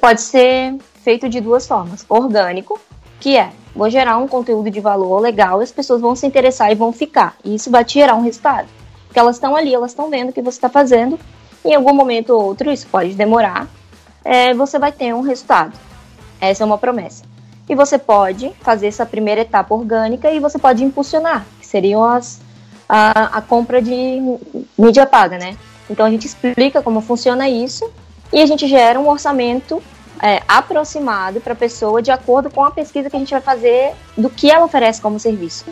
pode ser feito de duas formas: orgânico, que é vou gerar um conteúdo de valor legal, as pessoas vão se interessar e vão ficar, e isso vai te gerar um resultado. Porque elas estão ali, elas estão vendo o que você está fazendo. Em algum momento ou outro, isso pode demorar, é, você vai ter um resultado. Essa é uma promessa. E você pode fazer essa primeira etapa orgânica e você pode impulsionar, que seriam as, a, a compra de mídia paga, né? Então a gente explica como funciona isso e a gente gera um orçamento é, aproximado para a pessoa de acordo com a pesquisa que a gente vai fazer do que ela oferece como serviço.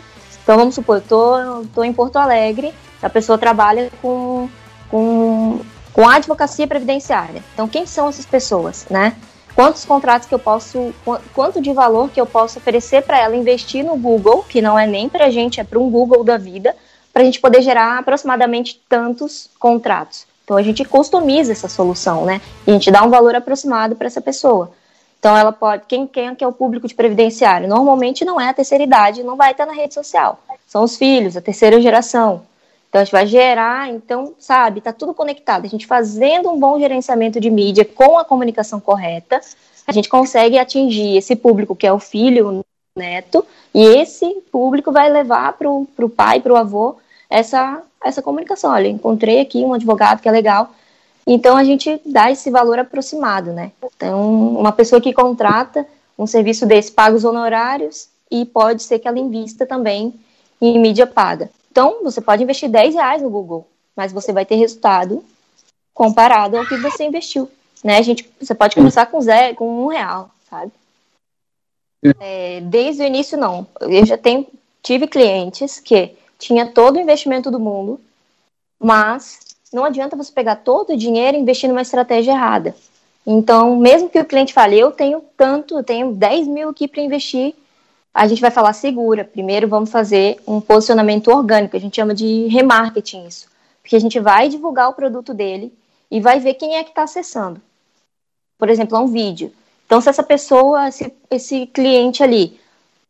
Então vamos supor, eu tô em Porto Alegre, a pessoa trabalha com, com, com advocacia previdenciária. Então quem são essas pessoas, né? Quantos contratos que eu posso, quanto de valor que eu posso oferecer para ela investir no Google, que não é nem para a gente, é para um Google da vida, para a gente poder gerar aproximadamente tantos contratos. Então a gente customiza essa solução, né? E a gente dá um valor aproximado para essa pessoa. Então ela pode, quem, quem é é o público de previdenciário? Normalmente não é a terceira idade, não vai estar na rede social. São os filhos, a terceira geração. Então a gente vai gerar, então, sabe, tá tudo conectado. A gente fazendo um bom gerenciamento de mídia com a comunicação correta, a gente consegue atingir esse público que é o filho, neto, e esse público vai levar para o pai, para o avô, essa, essa comunicação. Olha, encontrei aqui um advogado que é legal. Então a gente dá esse valor aproximado, né? Então, uma pessoa que contrata um serviço desse paga os honorários e pode ser que ela invista também em mídia paga. Então, você pode investir 10 reais no Google, mas você vai ter resultado comparado ao que você investiu. Né? A gente, você pode começar com zero, com um real, sabe? É, desde o início, não. Eu já tenho, tive clientes que tinha todo o investimento do mundo, mas não adianta você pegar todo o dinheiro e investir numa estratégia errada. Então, mesmo que o cliente fale, eu tenho tanto, eu tenho 10 mil aqui para investir, a gente vai falar segura. Primeiro vamos fazer um posicionamento orgânico, a gente chama de remarketing isso. Porque a gente vai divulgar o produto dele e vai ver quem é que está acessando. Por exemplo, é um vídeo. Então, se essa pessoa, esse, esse cliente ali,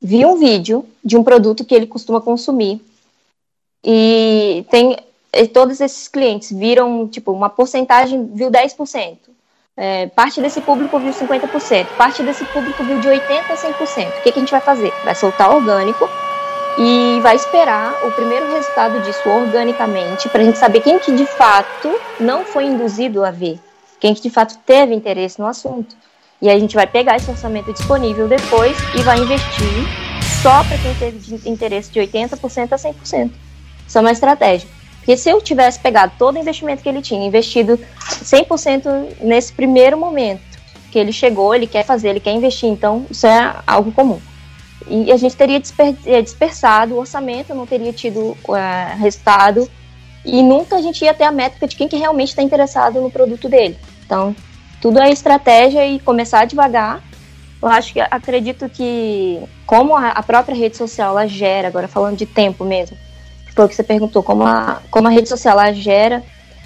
viu um vídeo de um produto que ele costuma consumir e tem e todos esses clientes viram, tipo, uma porcentagem viu 10%. É, parte desse público viu 50%, parte desse público viu de 80% a 100%. O que, que a gente vai fazer? Vai soltar orgânico e vai esperar o primeiro resultado disso organicamente para a gente saber quem que de fato não foi induzido a ver, quem que de fato teve interesse no assunto. E a gente vai pegar esse orçamento disponível depois e vai investir só para quem teve interesse de 80% a 100%. Isso é uma estratégia. Porque se eu tivesse pegado todo o investimento que ele tinha, investido 100% nesse primeiro momento, que ele chegou, ele quer fazer, ele quer investir, então isso é algo comum. E a gente teria é, dispersado o orçamento, não teria tido uh, resultado, e nunca a gente ia ter a métrica de quem que realmente está interessado no produto dele. Então, tudo é estratégia e começar devagar. Eu acho que acredito que como a própria rede social ela gera, agora falando de tempo mesmo, foi o que você perguntou, como a, como a rede social gera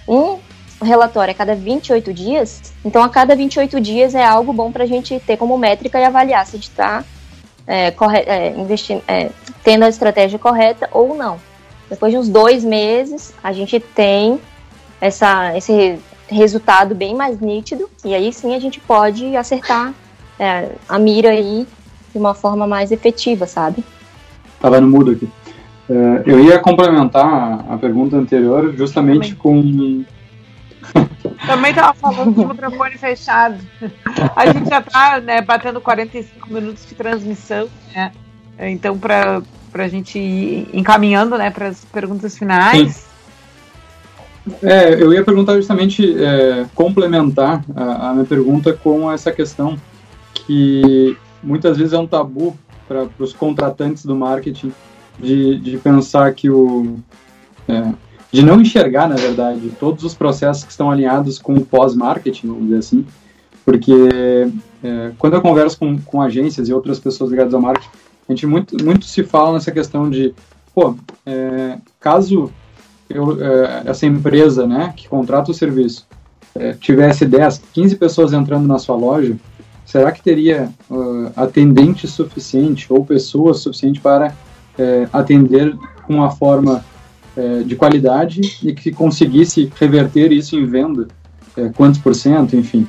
um relatório a cada 28 dias, então a cada 28 dias é algo bom para a gente ter como métrica e avaliar se a gente está é, é, é, tendo a estratégia correta ou não. Depois de uns dois meses, a gente tem essa, esse resultado bem mais nítido, e aí sim a gente pode acertar é, a mira aí de uma forma mais efetiva, sabe? Tava no mudo aqui. Uh, eu ia complementar a pergunta anterior justamente Também. com. Também estava falando o microfone fechado. A gente já está né, batendo 45 minutos de transmissão, né? Então, para a gente ir encaminhando né, para as perguntas finais. É, eu ia perguntar justamente, é, complementar a, a, minha pergunta com essa questão que muitas vezes é um tabu para os contratantes do marketing de, de pensar que o. É, de não enxergar, na verdade, todos os processos que estão alinhados com o pós-marketing, vamos dizer assim, porque é, quando eu converso com, com agências e outras pessoas ligadas ao marketing, a gente muito, muito se fala nessa questão de, pô, é, caso eu, é, essa empresa, né, que contrata o serviço, é, tivesse 10, 15 pessoas entrando na sua loja, será que teria uh, atendente suficiente ou pessoas suficiente para é, atender com uma forma é, de qualidade e que conseguisse reverter isso em venda, é, quantos por cento, enfim.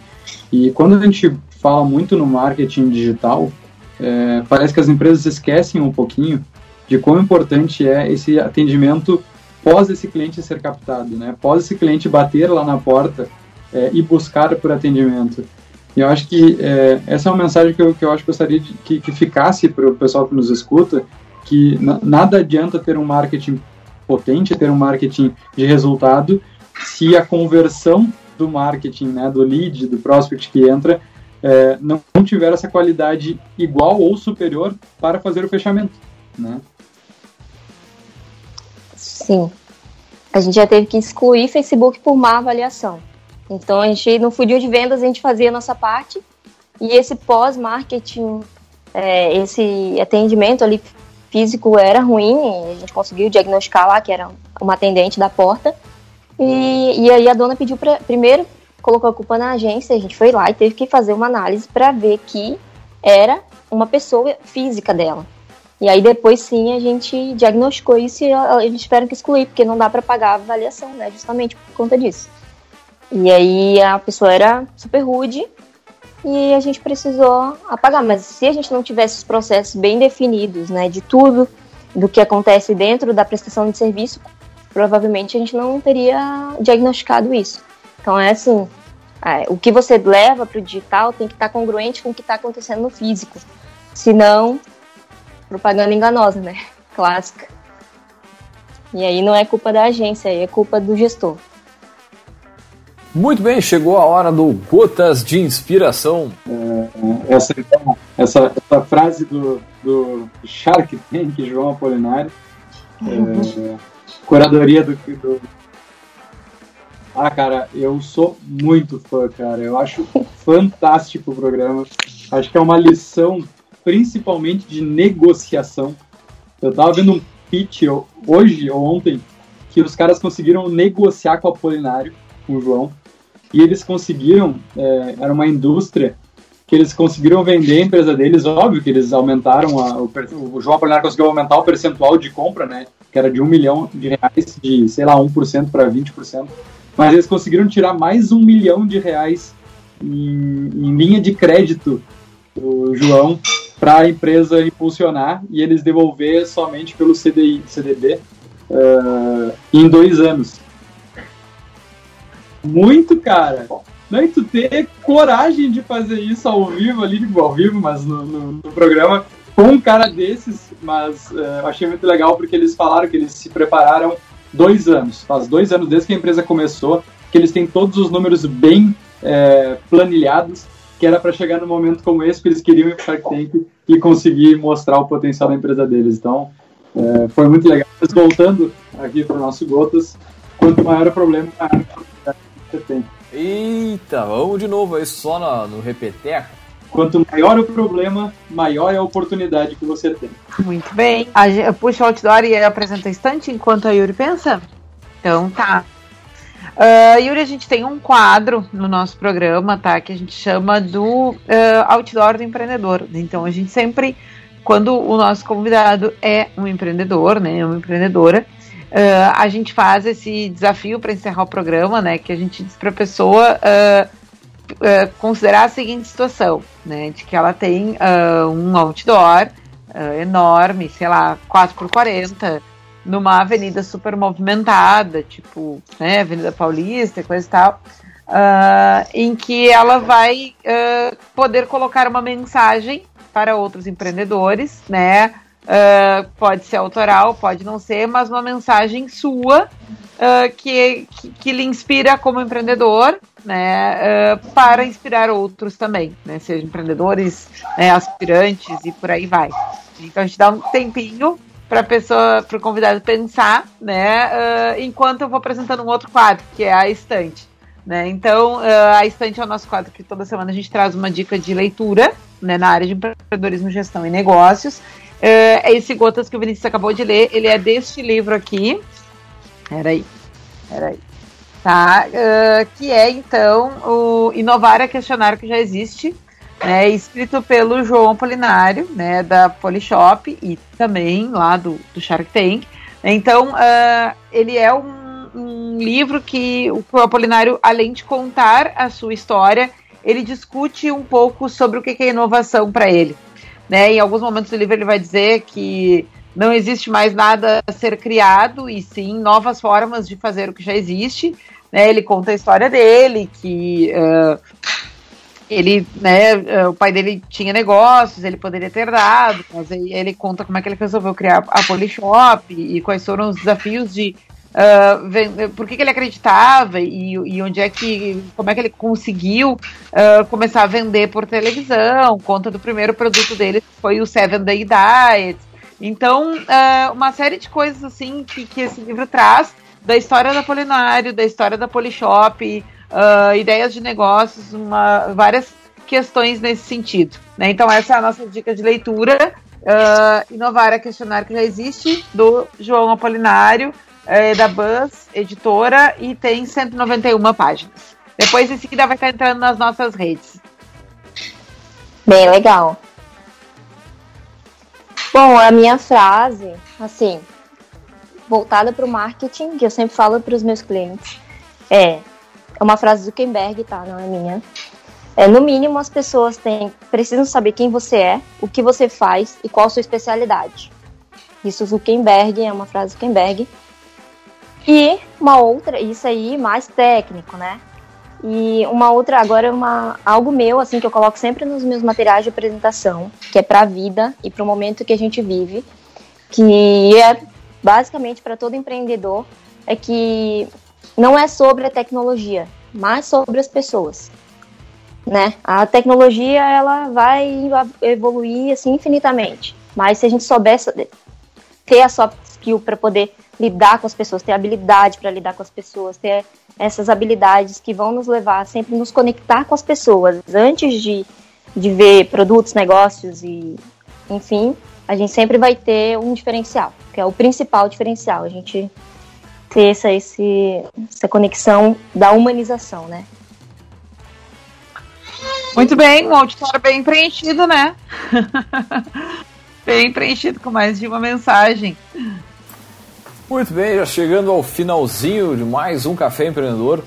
E quando a gente fala muito no marketing digital, é, parece que as empresas esquecem um pouquinho de quão importante é esse atendimento pós esse cliente ser captado, né? Pós esse cliente bater lá na porta é, e buscar por atendimento. E eu acho que é, essa é uma mensagem que eu, que eu acho que gostaria de, que, que ficasse para o pessoal que nos escuta, que nada adianta ter um marketing potente, ter um marketing de resultado, se a conversão do marketing, né, do lead, do prospect que entra, é, não, tiver essa qualidade igual ou superior para fazer o fechamento, né? Sim. A gente já teve que excluir Facebook por má avaliação. Então a gente no funil de vendas a gente fazia a nossa parte e esse pós-marketing, é, esse atendimento ali físico era ruim, a gente conseguiu diagnosticar lá que era uma atendente da porta e, e aí a dona pediu pra, primeiro colocou a culpa na agência, a gente foi lá e teve que fazer uma análise para ver que era uma pessoa física dela. E aí depois sim a gente diagnosticou isso e eles tiveram que excluir, porque não dá para pagar a avaliação, né? Justamente por conta disso. E aí a pessoa era super rude e a gente precisou apagar. Mas se a gente não tivesse os processos bem definidos, né, de tudo do que acontece dentro da prestação de serviço, provavelmente a gente não teria diagnosticado isso. Então é assim, é, o que você leva para o digital tem que estar tá congruente com o que está acontecendo no físico. Senão, propaganda enganosa, né? Clássica. E aí não é culpa da agência, é culpa do gestor. Muito bem, chegou a hora do Gotas de Inspiração. É, essa, essa, essa, frase do, do Shark Tank, João Apolinário, é, curadoria do, do. Ah, cara, eu sou muito fã, cara. Eu acho fantástico o programa. Acho que é uma lição, principalmente de negociação. Eu tava vendo um pitch hoje ou ontem que os caras conseguiram negociar com o Apolinário, com o João e eles conseguiram, é, era uma indústria que eles conseguiram vender a empresa deles, óbvio que eles aumentaram, a, o, o João Apolinário conseguiu aumentar o percentual de compra, né, que era de um milhão de reais, de, sei lá, 1% para 20%, mas eles conseguiram tirar mais um milhão de reais em, em linha de crédito do João para a empresa impulsionar e eles devolver somente pelo CDI, CDB uh, em dois anos. Muito, cara. Não, e tu ter coragem de fazer isso ao vivo ali, tipo, ao vivo, mas no, no, no programa, com um cara desses, mas uh, eu achei muito legal porque eles falaram que eles se prepararam dois anos, faz dois anos desde que a empresa começou, que eles têm todos os números bem é, planilhados, que era para chegar no momento como esse que eles queriam ir para Tank e conseguir mostrar o potencial da empresa deles. Então, é, foi muito legal. Mas voltando aqui para o nosso Gotas, quanto maior o problema, maior você tem. Eita, vamos de novo aí só no, no repeteco. Quanto maior o problema, maior é a oportunidade que você tem. Muito bem. A, puxa o outdoor e apresenta estante enquanto a Yuri pensa? Então tá. Uh, Yuri, a gente tem um quadro no nosso programa, tá? Que a gente chama do uh, outdoor do empreendedor. Então a gente sempre, quando o nosso convidado é um empreendedor, né? Uma empreendedora, Uh, a gente faz esse desafio para encerrar o programa, né? Que a gente diz para a pessoa uh, uh, considerar a seguinte situação, né? De que ela tem um outdoor enorme, sei lá, 4x40, numa avenida super movimentada, tipo, né, Avenida Paulista, coisa e tal, em que ela vai poder colocar uma mensagem para outros empreendedores, né? Uh, pode ser autoral, pode não ser, mas uma mensagem sua uh, que, que, que, lhe inspira como empreendedor, né, uh, para inspirar outros também, né, seja empreendedores, né, aspirantes e por aí vai. Então a gente dá um tempinho para pessoa, para o convidado pensar, né, enquanto eu vou apresentando um outro quadro que é a estante. Né? Então, a estante é o nosso quadro que toda semana a gente traz uma dica de leitura né, na área de empreendedorismo, gestão e negócios. É, esse Gotas que o Vinícius acabou de ler, ele é deste livro aqui. Peraí, peraí. Tá? Uh, que é, então, o Inovar é Questionário que já existe, né, escrito pelo João Polinário, né, da Polishop e também lá do, do Shark Tank. Então, uh, ele é um, um, livro que o Apolinário, além de contar a sua história, ele discute um pouco sobre o que é inovação para ele. Né? Em alguns momentos do livro ele vai dizer que não existe mais nada a ser criado, e sim novas formas de fazer o que já existe. Né? Ele conta a história dele, que uh, ele, né, o pai dele tinha negócios, ele poderia ter dado, mas aí ele conta como é que ele resolveu criar a Polishop e quais foram os desafios de uh, por que, que, ele acreditava e, e, onde é que, como é que ele conseguiu uh, começar a vender por televisão, conta do primeiro produto dele que foi o Seven Day Diet. Então, uh, uma série de coisas assim que, que esse livro traz da história da Polinário, da história da Polishop, ideias de negócios, uma, várias questões nesse sentido. Né? Então, essa é a nossa dica de leitura. Uh, inovar é questionar que já existe, do João Apolinário, é, da Buzz Editora e tem 191 páginas. Depois em seguida vai estar entrando nas nossas redes. Bem legal. Bom, a minha frase, assim, voltada para o marketing, que eu sempre falo para os meus clientes, é, é uma frase do Zuckerberg, tá? Não é minha. É, no mínimo, as pessoas têm, precisam saber quem você é, o que você faz e qual a sua especialidade. Isso Zuckerberg, é uma frase Zuckerberg. E uma outra, isso aí mais técnico, né? E uma outra, agora uma algo meu assim que eu coloco sempre nos meus materiais de apresentação, que é para a vida e para o momento que a gente vive, que é basicamente para todo empreendedor, é que não é sobre a tecnologia, mas sobre as pessoas. Né? A tecnologia ela vai evoluir assim infinitamente, mas se a gente souber ter a soft skill para poder lidar com as pessoas, ter habilidade para lidar com as pessoas, ter essas habilidades que vão nos levar a sempre nos conectar com as pessoas antes de, de ver produtos, negócios e enfim, a gente sempre vai ter um diferencial, que é o principal diferencial, a gente ter essa, esse, essa conexão da humanização, né? Muito bem, um auditório bem preenchido, né? bem preenchido com mais de uma mensagem. Muito bem, já chegando ao finalzinho de mais um Café Empreendedor.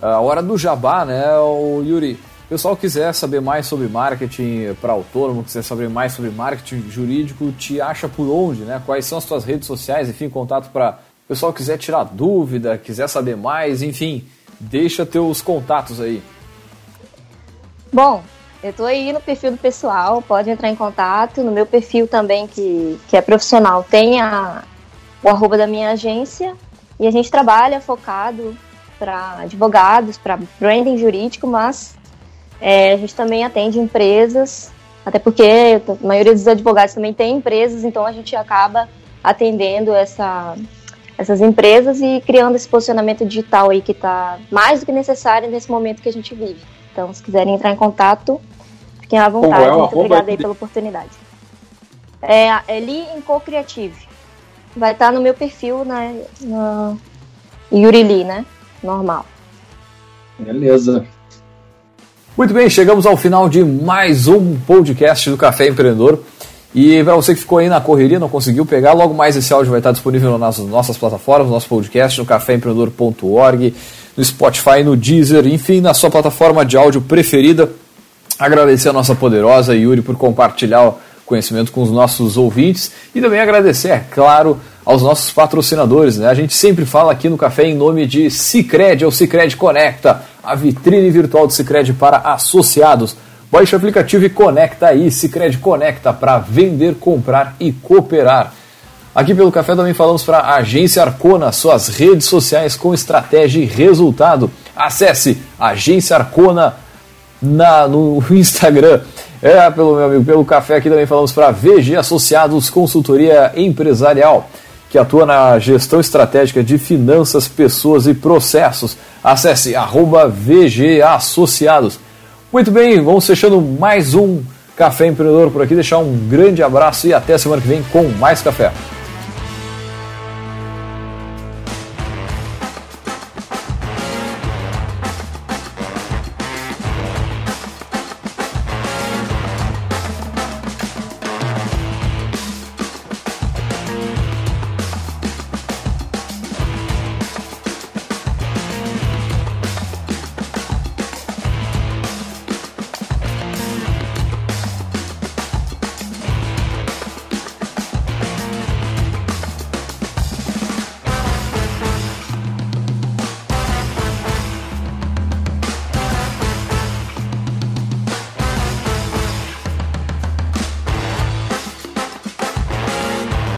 A hora do jabá, né, o Yuri? O pessoal quiser saber mais sobre marketing para autônomo, quiser saber mais sobre marketing jurídico, te acha por onde, né? Quais são as tuas redes sociais, enfim, contato para o pessoal quiser tirar dúvida, quiser saber mais, enfim, deixa teus contatos aí. Bom, eu estou aí no perfil do pessoal, pode entrar em contato. No meu perfil também, que, que é profissional, tem a, o arroba da minha agência e a gente trabalha focado para advogados, para branding jurídico, mas é, a gente também atende empresas, até porque a maioria dos advogados também tem empresas, então a gente acaba atendendo essa, essas empresas e criando esse posicionamento digital aí que está mais do que necessário nesse momento que a gente vive. Então, se quiserem entrar em contato, fiquem à vontade. É Muito obrigada aí pela oportunidade. É, é Li em Co-Creative. Vai estar tá no meu perfil, né? No Yurili, né? Normal. Beleza. Muito bem, chegamos ao final de mais um podcast do Café Empreendedor. E para você que ficou aí na correria, não conseguiu pegar, logo mais esse áudio vai estar disponível nas nossas plataformas, no nosso podcast, no caféempreendedor.org, no Spotify, no Deezer, enfim, na sua plataforma de áudio preferida. Agradecer a nossa poderosa Yuri por compartilhar conhecimento com os nossos ouvintes e também agradecer, é claro, aos nossos patrocinadores. Né? A gente sempre fala aqui no café em nome de Cicred, ou Cicred Conecta, a vitrine virtual do Cicred para associados. Baixe o aplicativo e conecta aí, Cicred Conecta, para vender, comprar e cooperar. Aqui pelo café também falamos para a Agência Arcona, suas redes sociais com estratégia e resultado. Acesse Agência Arcona na, no Instagram. É, pelo meu amigo, pelo café aqui também falamos para VG Associados Consultoria Empresarial, que atua na gestão estratégica de finanças, pessoas e processos. Acesse arroba VG Associados. Muito bem, vamos fechando mais um Café Empreendedor por aqui. Deixar um grande abraço e até semana que vem com mais café.